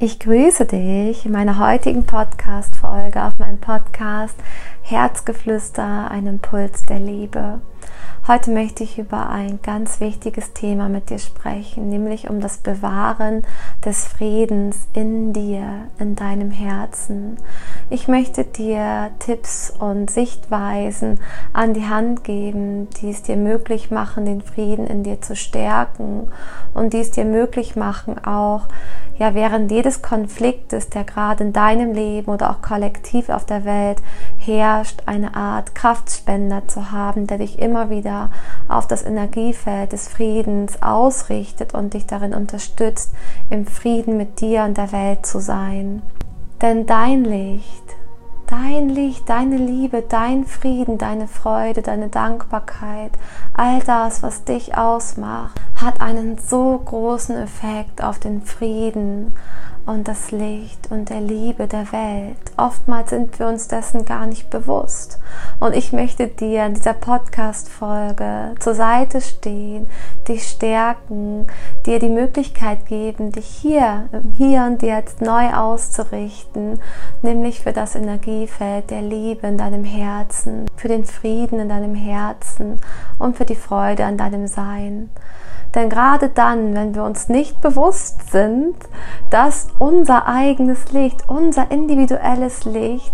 Ich grüße dich in meiner heutigen Podcast-Folge auf meinem Podcast Herzgeflüster, ein Impuls der Liebe. Heute möchte ich über ein ganz wichtiges Thema mit dir sprechen, nämlich um das Bewahren des Friedens in dir, in deinem Herzen. Ich möchte dir Tipps und Sichtweisen an die Hand geben, die es dir möglich machen, den Frieden in dir zu stärken und die es dir möglich machen, auch ja während jedes Konfliktes, der gerade in deinem Leben oder auch kollektiv auf der Welt herrscht, eine Art Kraftspender zu haben, der dich immer wieder auf das Energiefeld des Friedens ausrichtet und dich darin unterstützt, im Frieden mit dir und der Welt zu sein. Denn dein Licht, dein Licht, deine Liebe, dein Frieden, deine Freude, deine Dankbarkeit, all das, was dich ausmacht, hat einen so großen Effekt auf den Frieden und das Licht und der Liebe der Welt. Oftmals sind wir uns dessen gar nicht bewusst. Und ich möchte dir in dieser Podcast-Folge zur Seite stehen, dich stärken, dir die Möglichkeit geben, dich hier, hier und jetzt neu auszurichten, nämlich für das Energiefeld der Liebe in deinem Herzen, für den Frieden in deinem Herzen und für die Freude an deinem Sein. Denn gerade dann, wenn wir uns nicht bewusst sind, dass unser eigenes Licht, unser individuelles Licht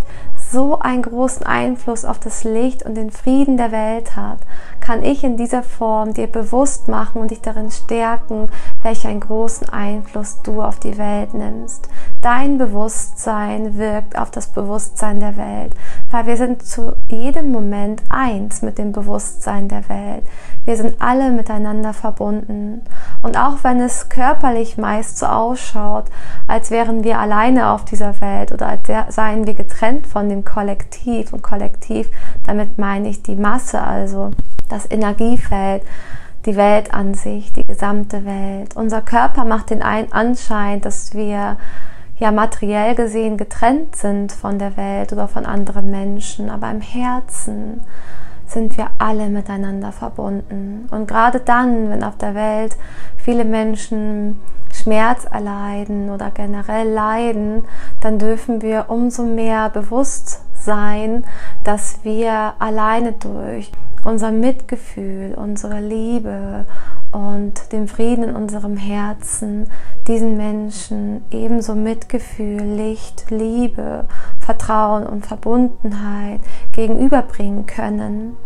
so einen großen Einfluss auf das Licht und den Frieden der Welt hat, kann ich in dieser Form dir bewusst machen und dich darin stärken, welch einen großen Einfluss du auf die Welt nimmst. Dein Bewusstsein wirkt auf das Bewusstsein der Welt, weil wir sind zu jedem Moment eins mit dem Bewusstsein der Welt. Wir sind alle miteinander verbunden. Und auch wenn es körperlich meist so ausschaut, als wären wir alleine auf dieser Welt oder als seien wir getrennt von dem Kollektiv und Kollektiv, damit meine ich die Masse, also das Energiefeld, die Welt an sich, die gesamte Welt. Unser Körper macht den Anschein, dass wir ja materiell gesehen getrennt sind von der Welt oder von anderen Menschen, aber im Herzen sind wir alle miteinander verbunden. Und gerade dann, wenn auf der Welt viele Menschen Schmerz erleiden oder generell leiden, dann dürfen wir umso mehr bewusst sein, dass wir alleine durch unser Mitgefühl, unsere Liebe und dem Frieden in unserem Herzen diesen Menschen ebenso Mitgefühl, Licht, Liebe, Vertrauen und Verbundenheit gegenüberbringen können,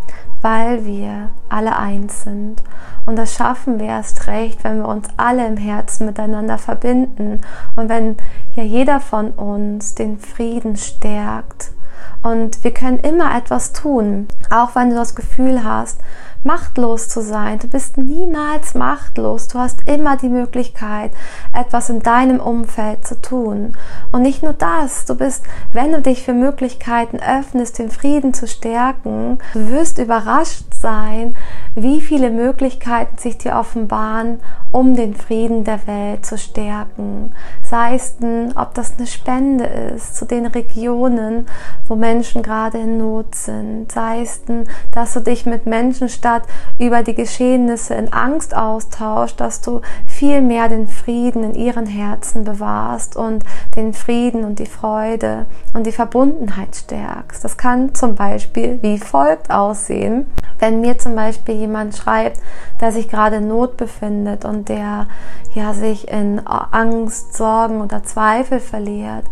weil wir alle eins sind. Und das schaffen wir erst recht, wenn wir uns alle im Herzen miteinander verbinden und wenn ja jeder von uns den Frieden stärkt. Und wir können immer etwas tun, auch wenn du das Gefühl hast, machtlos zu sein. Du bist niemals machtlos. Du hast immer die Möglichkeit, etwas in deinem Umfeld zu tun. Und nicht nur das, du bist, wenn du dich für Möglichkeiten öffnest, den Frieden zu stärken, du wirst überrascht sein, wie viele Möglichkeiten sich dir offenbaren, um den Frieden der Welt zu stärken. Sei es denn, ob das eine Spende ist zu den Regionen, wo Menschen gerade in Not sind. Sei es denn, dass du dich mit Menschen statt über die Geschehnisse in Angst austauscht, dass du viel mehr den Frieden in ihren Herzen bewahrst und den Frieden und die Freude und die Verbundenheit stärkst. Das kann zum Beispiel wie folgt aussehen. Wenn mir zum Beispiel jemand schreibt, der sich gerade in Not befindet und der ja sich in Angst, Sorgen oder Zweifel verliert,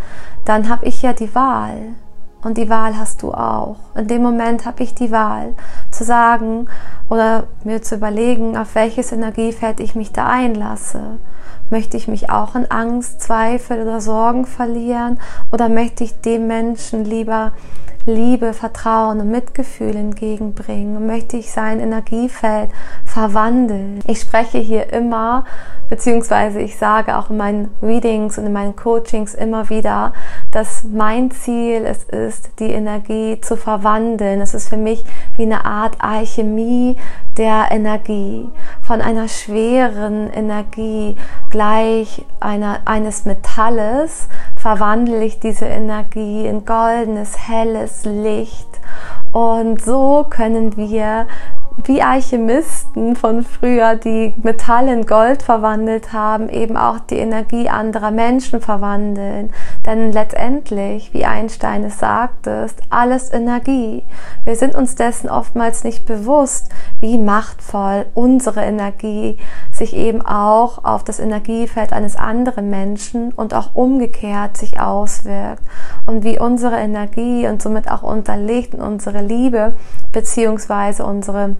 dann habe ich ja die Wahl. Und die Wahl hast du auch. In dem Moment habe ich die Wahl zu sagen oder mir zu überlegen, auf welches Energiefeld ich mich da einlasse. Möchte ich mich auch in Angst, Zweifel oder Sorgen verlieren oder möchte ich dem Menschen lieber Liebe, Vertrauen und Mitgefühl entgegenbringen möchte ich sein Energiefeld verwandeln. Ich spreche hier immer, beziehungsweise ich sage auch in meinen Readings und in meinen Coachings immer wieder, dass mein Ziel es ist, die Energie zu verwandeln. Es ist für mich wie eine Art Alchemie der Energie. Von einer schweren Energie gleich einer, eines Metalles verwandle ich diese Energie in goldenes, helles Licht. Und so können wir wie Alchemisten von früher, die Metall in Gold verwandelt haben, eben auch die Energie anderer Menschen verwandeln. Denn letztendlich, wie Einstein es sagte, ist alles Energie. Wir sind uns dessen oftmals nicht bewusst, wie machtvoll unsere Energie sich eben auch auf das Energiefeld eines anderen Menschen und auch umgekehrt sich auswirkt und wie unsere Energie und somit auch unterlegt unsere Liebe beziehungsweise unsere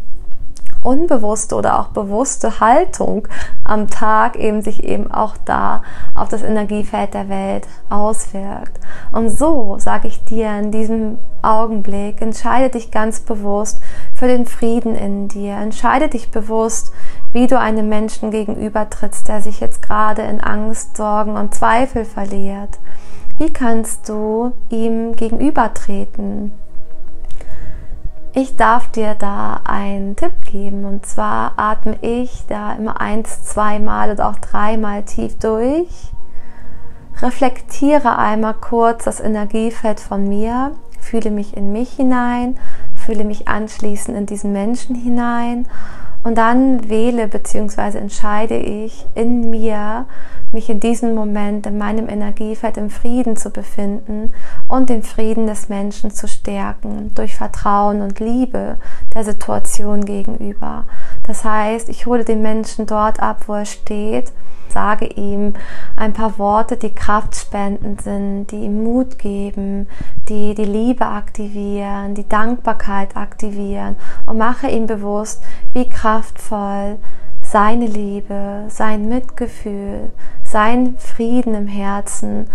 unbewusste oder auch bewusste Haltung am Tag eben sich eben auch da auf das Energiefeld der Welt auswirkt. Und so sage ich dir in diesem Augenblick, entscheide dich ganz bewusst für den Frieden in dir. Entscheide dich bewusst, wie du einem Menschen gegenübertrittst, der sich jetzt gerade in Angst, Sorgen und Zweifel verliert. Wie kannst du ihm gegenübertreten? Ich darf dir da einen Tipp geben. Und zwar atme ich da immer eins, zweimal oder auch dreimal tief durch. Reflektiere einmal kurz das Energiefeld von mir, fühle mich in mich hinein, fühle mich anschließend in diesen Menschen hinein und dann wähle bzw. entscheide ich in mir, mich in diesem Moment in meinem Energiefeld im Frieden zu befinden und den Frieden des Menschen zu stärken durch Vertrauen und Liebe der Situation gegenüber. Das heißt, ich hole den Menschen dort ab, wo er steht sage ihm ein paar Worte, die kraftspendend sind, die ihm Mut geben, die die Liebe aktivieren, die Dankbarkeit aktivieren und mache ihm bewusst, wie kraftvoll seine Liebe, sein Mitgefühl, sein Frieden im Herzen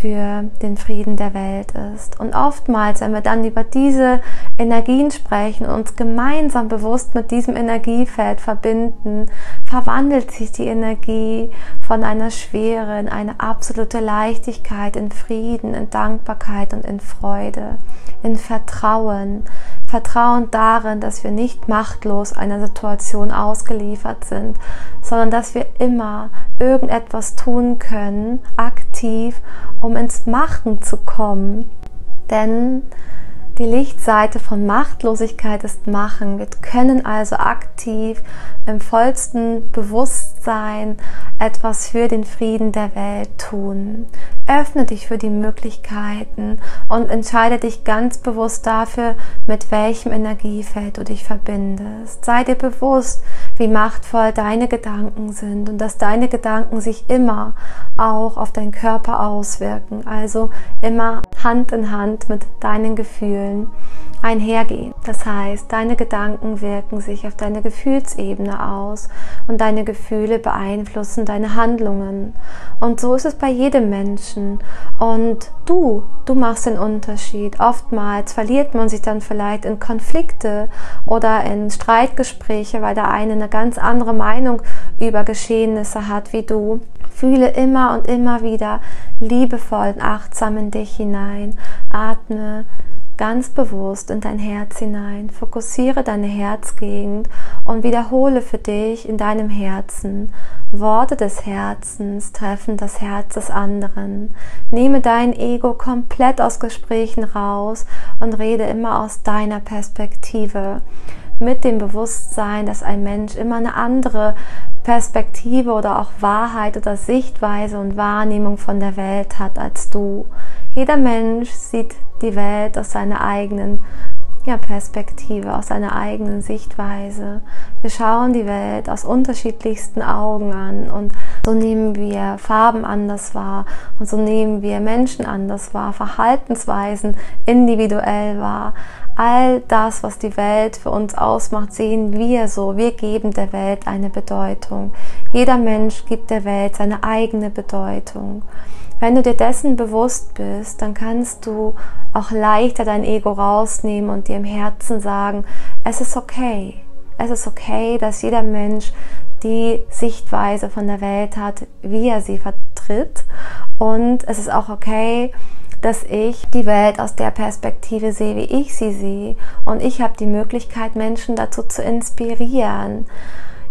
für den Frieden der Welt ist. Und oftmals, wenn wir dann über diese Energien sprechen und uns gemeinsam bewusst mit diesem Energiefeld verbinden, verwandelt sich die Energie von einer Schwere in eine absolute Leichtigkeit, in Frieden, in Dankbarkeit und in Freude, in Vertrauen. Vertrauen darin, dass wir nicht machtlos einer Situation ausgeliefert sind, sondern dass wir immer irgendetwas tun können, aktiv, um ins Machen zu kommen. Denn die Lichtseite von Machtlosigkeit ist Machen. Wir können also aktiv im vollsten Bewusstsein etwas für den Frieden der Welt tun. Öffne dich für die Möglichkeiten und entscheide dich ganz bewusst dafür, mit welchem Energiefeld du dich verbindest. Sei dir bewusst, wie machtvoll deine Gedanken sind und dass deine Gedanken sich immer auch auf deinen Körper auswirken. Also immer Hand in Hand mit deinen Gefühlen einhergehen. Das heißt, deine Gedanken wirken sich auf deine Gefühlsebene aus und deine Gefühle beeinflussen deine Handlungen. Und so ist es bei jedem Menschen. Und du, du machst den Unterschied. Oftmals verliert man sich dann vielleicht in Konflikte oder in Streitgespräche, weil der eine eine ganz andere Meinung über Geschehnisse hat wie du. Fühle immer und immer wieder liebevoll und achtsam in dich hinein. Atme ganz bewusst in dein Herz hinein. Fokussiere deine Herzgegend und wiederhole für dich in deinem Herzen. Worte des Herzens treffen das Herz des anderen. Nehme dein Ego komplett aus Gesprächen raus und rede immer aus deiner Perspektive mit dem Bewusstsein, dass ein Mensch immer eine andere Perspektive oder auch Wahrheit oder Sichtweise und Wahrnehmung von der Welt hat als du. Jeder Mensch sieht die Welt aus seiner eigenen ja, Perspektive, aus seiner eigenen Sichtweise. Wir schauen die Welt aus unterschiedlichsten Augen an und so nehmen wir Farben anders wahr und so nehmen wir Menschen anders wahr, Verhaltensweisen individuell wahr. All das, was die Welt für uns ausmacht, sehen wir so. Wir geben der Welt eine Bedeutung. Jeder Mensch gibt der Welt seine eigene Bedeutung. Wenn du dir dessen bewusst bist, dann kannst du auch leichter dein Ego rausnehmen und dir im Herzen sagen, es ist okay. Es ist okay, dass jeder Mensch die Sichtweise von der Welt hat, wie er sie vertritt. Und es ist auch okay, dass ich die Welt aus der Perspektive sehe, wie ich sie sehe. Und ich habe die Möglichkeit, Menschen dazu zu inspirieren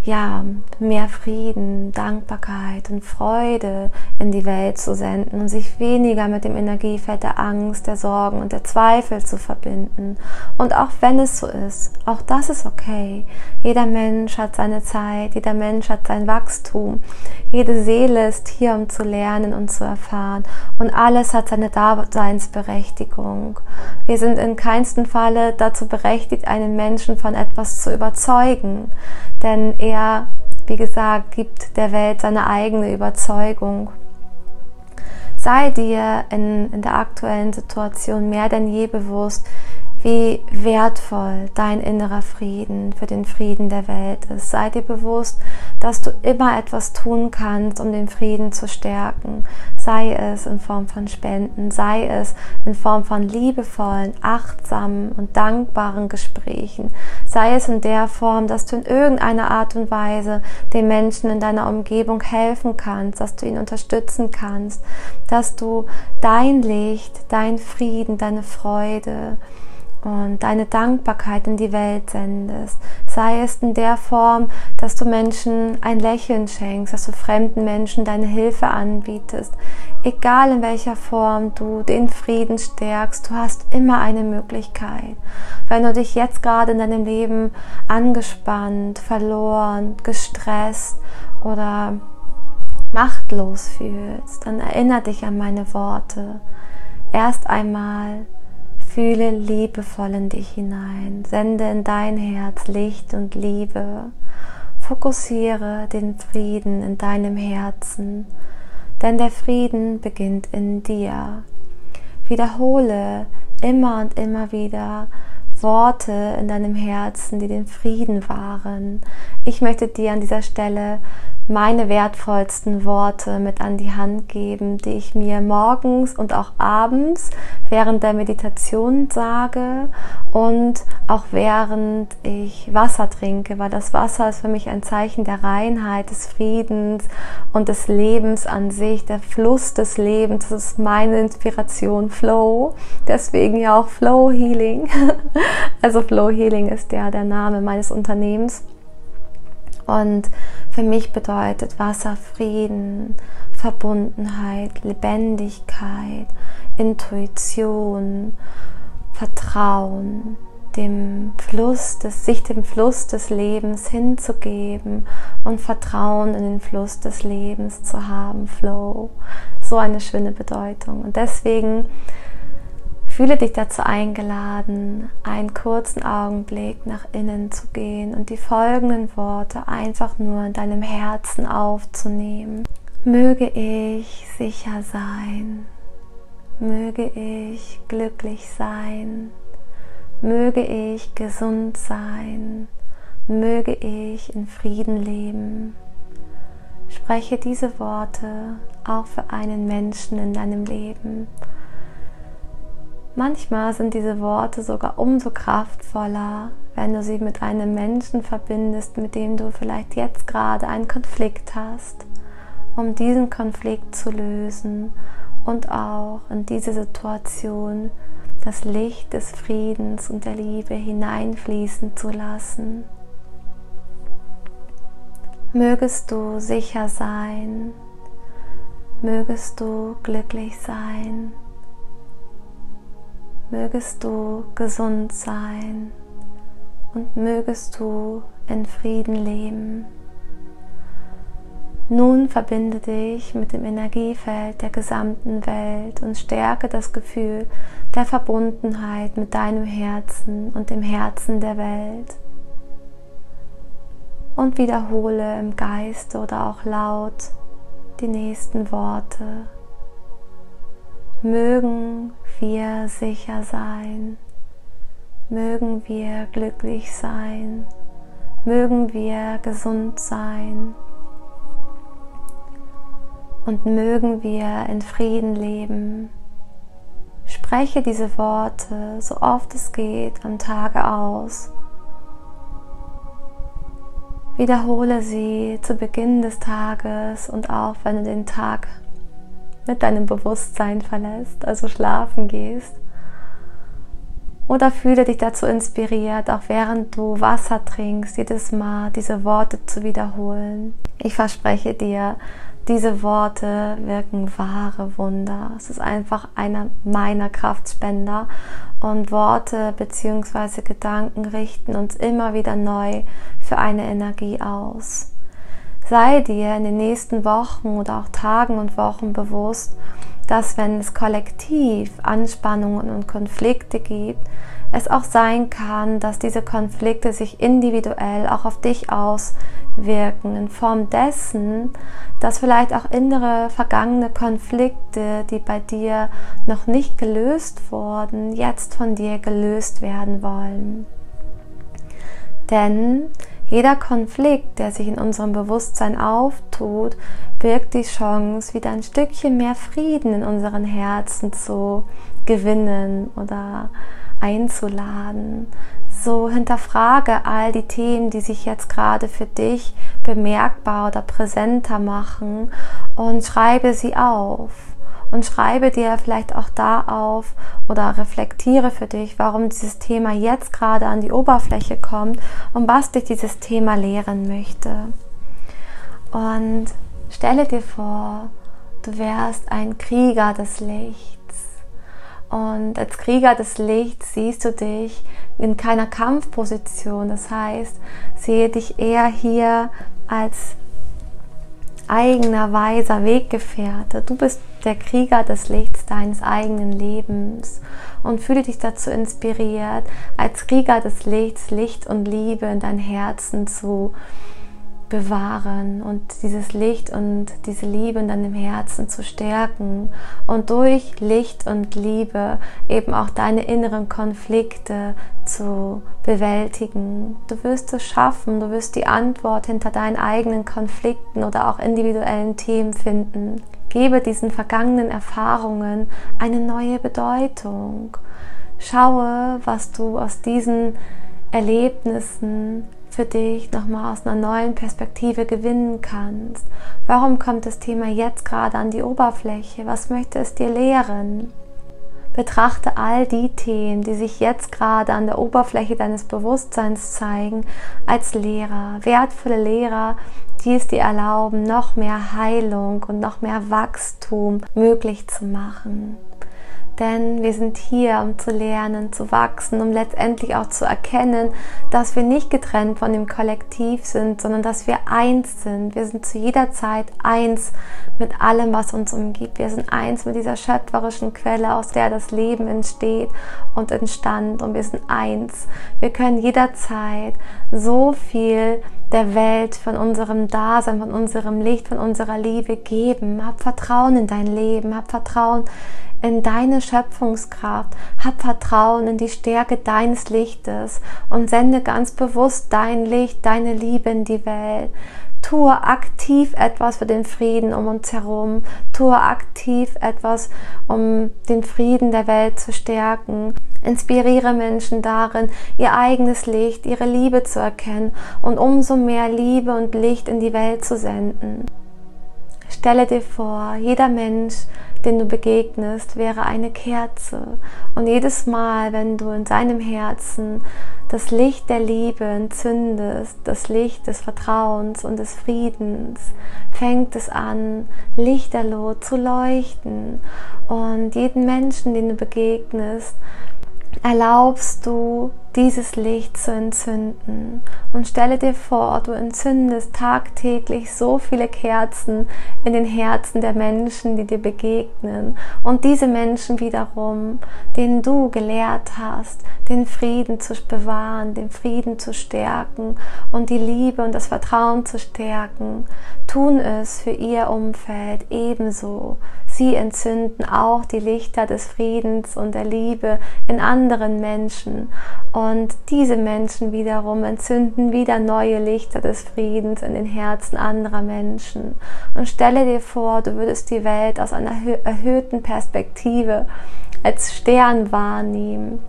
ja, mehr Frieden, Dankbarkeit und Freude in die Welt zu senden und sich weniger mit dem Energiefeld der Angst, der Sorgen und der Zweifel zu verbinden. Und auch wenn es so ist, auch das ist okay. Jeder Mensch hat seine Zeit, jeder Mensch hat sein Wachstum. Jede Seele ist hier, um zu lernen und zu erfahren. Und alles hat seine Daseinsberechtigung. Wir sind in keinsten Falle dazu berechtigt, einen Menschen von etwas zu überzeugen. Denn er er, wie gesagt, gibt der Welt seine eigene Überzeugung. Sei dir in, in der aktuellen Situation mehr denn je bewusst, wie wertvoll dein innerer Frieden für den Frieden der Welt ist. Sei dir bewusst, dass du immer etwas tun kannst, um den Frieden zu stärken. Sei es in Form von Spenden, sei es in Form von liebevollen, achtsamen und dankbaren Gesprächen. Sei es in der Form, dass du in irgendeiner Art und Weise den Menschen in deiner Umgebung helfen kannst, dass du ihn unterstützen kannst, dass du dein Licht, dein Frieden, deine Freude, und deine Dankbarkeit in die Welt sendest. Sei es in der Form, dass du Menschen ein Lächeln schenkst, dass du fremden Menschen deine Hilfe anbietest. Egal in welcher Form du den Frieden stärkst, du hast immer eine Möglichkeit. Wenn du dich jetzt gerade in deinem Leben angespannt, verloren, gestresst oder machtlos fühlst, dann erinnere dich an meine Worte. Erst einmal Fühle liebevoll in dich hinein. Sende in dein Herz Licht und Liebe. Fokussiere den Frieden in deinem Herzen, denn der Frieden beginnt in dir. Wiederhole immer und immer wieder Worte in deinem Herzen, die den Frieden wahren. Ich möchte dir an dieser Stelle meine wertvollsten Worte mit an die Hand geben, die ich mir morgens und auch abends während der Meditation sage und auch während ich Wasser trinke, weil das Wasser ist für mich ein Zeichen der Reinheit, des Friedens und des Lebens an sich, der Fluss des Lebens. Das ist meine Inspiration, Flow. Deswegen ja auch Flow Healing. Also Flow Healing ist ja der Name meines Unternehmens. Und für mich bedeutet Wasser Frieden, Verbundenheit, Lebendigkeit, Intuition, Vertrauen, dem Fluss des, sich dem Fluss des Lebens hinzugeben und Vertrauen in den Fluss des Lebens zu haben, Flow. So eine schöne Bedeutung. Und deswegen Fühle dich dazu eingeladen, einen kurzen Augenblick nach innen zu gehen und die folgenden Worte einfach nur in deinem Herzen aufzunehmen. Möge ich sicher sein, möge ich glücklich sein, möge ich gesund sein, möge ich in Frieden leben. Spreche diese Worte auch für einen Menschen in deinem Leben Manchmal sind diese Worte sogar umso kraftvoller, wenn du sie mit einem Menschen verbindest, mit dem du vielleicht jetzt gerade einen Konflikt hast, um diesen Konflikt zu lösen und auch in diese Situation das Licht des Friedens und der Liebe hineinfließen zu lassen. Mögest du sicher sein, mögest du glücklich sein mögest du gesund sein und mögest du in Frieden leben. Nun verbinde dich mit dem Energiefeld der gesamten Welt und stärke das Gefühl der Verbundenheit mit deinem Herzen und dem Herzen der Welt. Und wiederhole im Geiste oder auch laut die nächsten Worte. Mögen wir sicher sein, mögen wir glücklich sein, mögen wir gesund sein und mögen wir in Frieden leben. Spreche diese Worte so oft es geht am Tage aus. Wiederhole sie zu Beginn des Tages und auch wenn du den Tag mit deinem Bewusstsein verlässt, also schlafen gehst. Oder fühle dich dazu inspiriert, auch während du Wasser trinkst, jedes Mal diese Worte zu wiederholen. Ich verspreche dir, diese Worte wirken wahre Wunder. Es ist einfach einer meiner Kraftspender und Worte bzw. Gedanken richten uns immer wieder neu für eine Energie aus. Sei dir in den nächsten Wochen oder auch Tagen und Wochen bewusst, dass wenn es kollektiv Anspannungen und Konflikte gibt, es auch sein kann, dass diese Konflikte sich individuell auch auf dich auswirken, in Form dessen, dass vielleicht auch innere vergangene Konflikte, die bei dir noch nicht gelöst wurden, jetzt von dir gelöst werden wollen. Denn jeder Konflikt, der sich in unserem Bewusstsein auftut, birgt die Chance, wieder ein Stückchen mehr Frieden in unseren Herzen zu gewinnen oder einzuladen. So hinterfrage all die Themen, die sich jetzt gerade für dich bemerkbar oder präsenter machen und schreibe sie auf und schreibe dir vielleicht auch da auf oder reflektiere für dich, warum dieses Thema jetzt gerade an die Oberfläche kommt und was dich dieses Thema lehren möchte. Und stelle dir vor, du wärst ein Krieger des Lichts. Und als Krieger des Lichts siehst du dich in keiner Kampfposition. Das heißt, sehe dich eher hier als eigener, weiser Weggefährte. Du bist der Krieger des Lichts deines eigenen Lebens und fühle dich dazu inspiriert, als Krieger des Lichts Licht und Liebe in dein Herzen zu bewahren und dieses Licht und diese Liebe in deinem Herzen zu stärken und durch Licht und Liebe eben auch deine inneren Konflikte zu bewältigen. Du wirst es schaffen, du wirst die Antwort hinter deinen eigenen Konflikten oder auch individuellen Themen finden. Gebe diesen vergangenen Erfahrungen eine neue Bedeutung. Schaue, was du aus diesen Erlebnissen für dich nochmal aus einer neuen Perspektive gewinnen kannst. Warum kommt das Thema jetzt gerade an die Oberfläche? Was möchte es dir lehren? Betrachte all die Themen, die sich jetzt gerade an der Oberfläche deines Bewusstseins zeigen, als Lehrer, wertvolle Lehrer, die es dir erlauben, noch mehr Heilung und noch mehr Wachstum möglich zu machen. Denn wir sind hier, um zu lernen, zu wachsen, um letztendlich auch zu erkennen, dass wir nicht getrennt von dem Kollektiv sind, sondern dass wir eins sind. Wir sind zu jeder Zeit eins mit allem, was uns umgibt. Wir sind eins mit dieser schöpferischen Quelle, aus der das Leben entsteht und entstand. Und wir sind eins. Wir können jederzeit so viel der Welt, von unserem Dasein, von unserem Licht, von unserer Liebe geben. Hab Vertrauen in dein Leben, hab Vertrauen in deine Schöpfungskraft, hab Vertrauen in die Stärke deines Lichtes und sende ganz bewusst dein Licht, deine Liebe in die Welt. Tue aktiv etwas für den Frieden um uns herum. Tue aktiv etwas, um den Frieden der Welt zu stärken. Inspiriere Menschen darin, ihr eigenes Licht, ihre Liebe zu erkennen und umso mehr Liebe und Licht in die Welt zu senden. Stelle dir vor, jeder Mensch den du begegnest, wäre eine Kerze. Und jedes Mal, wenn du in seinem Herzen das Licht der Liebe entzündest, das Licht des Vertrauens und des Friedens, fängt es an, lichterloh zu leuchten. Und jeden Menschen, den du begegnest, erlaubst du dieses Licht zu entzünden. Und stelle dir vor, du entzündest tagtäglich so viele Kerzen in den Herzen der Menschen, die dir begegnen. Und diese Menschen wiederum, denen du gelehrt hast, den Frieden zu bewahren, den Frieden zu stärken und die Liebe und das Vertrauen zu stärken, tun es für ihr Umfeld ebenso. Sie entzünden auch die Lichter des Friedens und der Liebe in anderen Menschen. Und diese Menschen wiederum entzünden wieder neue Lichter des Friedens in den Herzen anderer Menschen. Und stelle dir vor, du würdest die Welt aus einer erhöhten Perspektive als Stern wahrnehmen.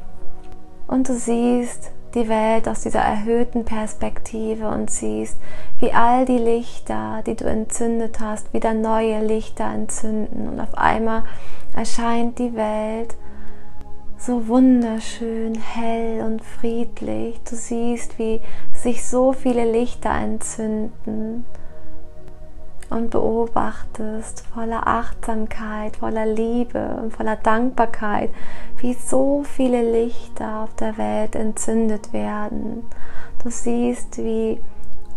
Und du siehst, die Welt aus dieser erhöhten Perspektive und siehst, wie all die Lichter, die du entzündet hast, wieder neue Lichter entzünden und auf einmal erscheint die Welt so wunderschön hell und friedlich. Du siehst, wie sich so viele Lichter entzünden und beobachtest voller Achtsamkeit, voller Liebe und voller Dankbarkeit, wie so viele Lichter auf der Welt entzündet werden. Du siehst, wie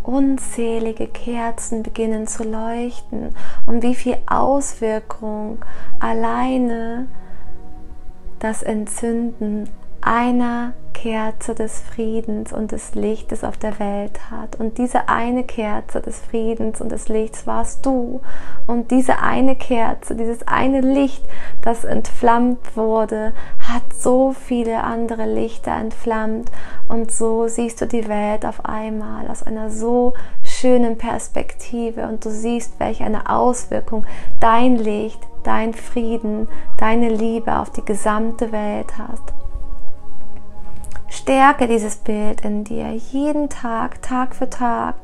unzählige Kerzen beginnen zu leuchten und wie viel Auswirkung alleine das Entzünden einer Kerze des Friedens und des Lichtes auf der Welt hat. Und diese eine Kerze des Friedens und des Lichts warst du. Und diese eine Kerze, dieses eine Licht, das entflammt wurde, hat so viele andere Lichter entflammt. Und so siehst du die Welt auf einmal aus einer so schönen Perspektive. Und du siehst, welche eine Auswirkung dein Licht, dein Frieden, deine Liebe auf die gesamte Welt hat. Stärke dieses Bild in dir jeden Tag, Tag für Tag.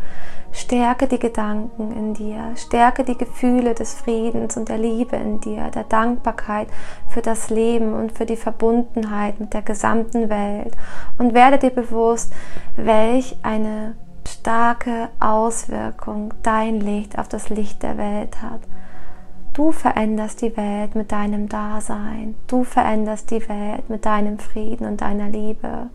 Stärke die Gedanken in dir, stärke die Gefühle des Friedens und der Liebe in dir, der Dankbarkeit für das Leben und für die Verbundenheit mit der gesamten Welt und werde dir bewusst, welch eine starke Auswirkung dein Licht auf das Licht der Welt hat. Du veränderst die Welt mit deinem Dasein. Du veränderst die Welt mit deinem Frieden und deiner Liebe.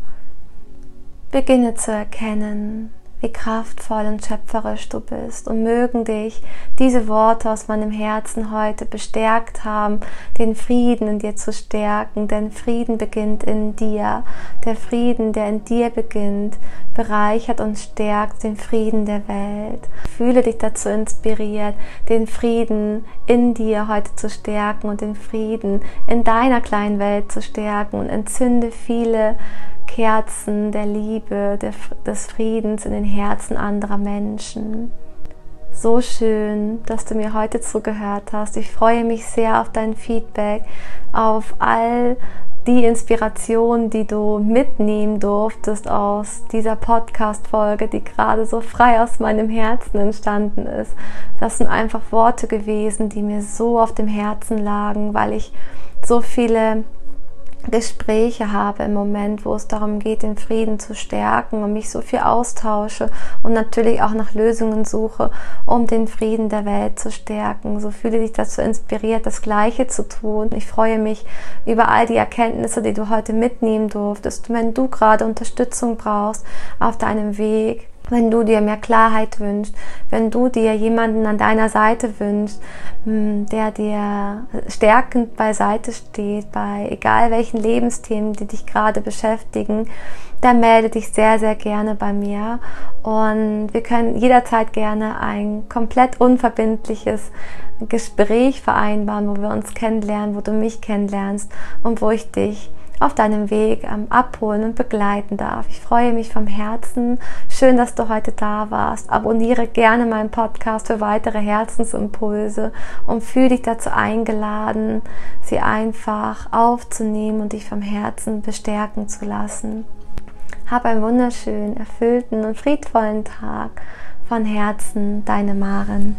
Beginne zu erkennen, wie kraftvoll und schöpferisch du bist und mögen dich diese Worte aus meinem Herzen heute bestärkt haben, den Frieden in dir zu stärken, denn Frieden beginnt in dir. Der Frieden, der in dir beginnt, bereichert und stärkt den Frieden der Welt. Fühle dich dazu inspiriert, den Frieden in dir heute zu stärken und den Frieden in deiner kleinen Welt zu stärken und entzünde viele Kerzen der Liebe, des Friedens in den Herzen anderer Menschen. So schön, dass du mir heute zugehört hast. Ich freue mich sehr auf dein Feedback, auf all die Inspiration, die du mitnehmen durftest aus dieser Podcast-Folge, die gerade so frei aus meinem Herzen entstanden ist. Das sind einfach Worte gewesen, die mir so auf dem Herzen lagen, weil ich so viele Gespräche habe im Moment, wo es darum geht, den Frieden zu stärken und mich so viel austausche und natürlich auch nach Lösungen suche, um den Frieden der Welt zu stärken. So fühle dich dazu inspiriert, das Gleiche zu tun. Ich freue mich über all die Erkenntnisse, die du heute mitnehmen durftest. Wenn du gerade Unterstützung brauchst auf deinem Weg, wenn du dir mehr Klarheit wünschst, wenn du dir jemanden an deiner Seite wünschst, hm, der dir stärkend beiseite steht, bei egal welchen Lebensthemen, die dich gerade beschäftigen, dann melde dich sehr, sehr gerne bei mir. Und wir können jederzeit gerne ein komplett unverbindliches Gespräch vereinbaren, wo wir uns kennenlernen, wo du mich kennenlernst und wo ich dich auf deinem Weg ähm, abholen und begleiten darf. Ich freue mich vom Herzen. Schön, dass du heute da warst. Abonniere gerne meinen Podcast für weitere Herzensimpulse und fühle dich dazu eingeladen, sie einfach aufzunehmen und dich vom Herzen bestärken zu lassen. Hab einen wunderschönen, erfüllten und friedvollen Tag. Von Herzen, deine Maren.